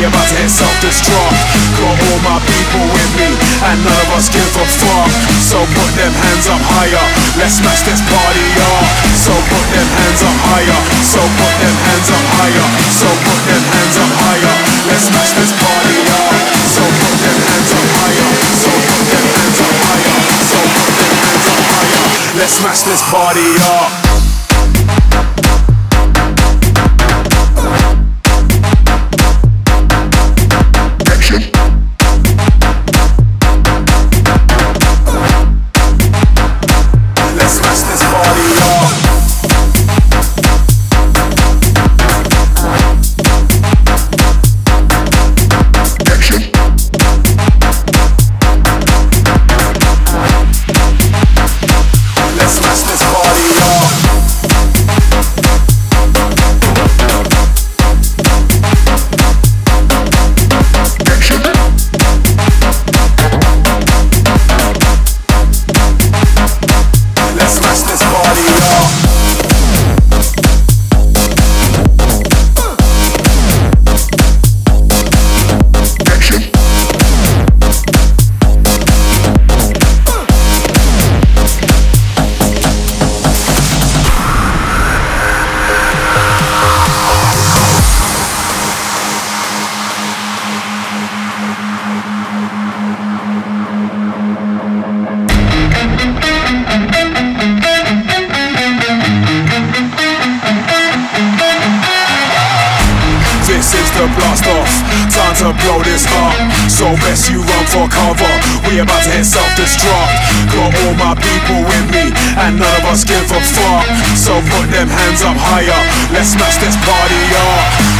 About to hit self-destruct. Got all my people with me, and none of us give a fuck. So put them hands up higher. Let's smash this party up. So put them hands up higher. So put them hands up higher. So put them hands up higher. Let's smash this party up. So put them hands up higher. So put them hands up higher. So put them hands up higher. Let's smash this party up. The blast off. Time to blow this up. So best you run for cover. We about to hit self-destruct. Got all my people with me, and none of us give a fuck. So put them hands up higher. Let's smash this party up.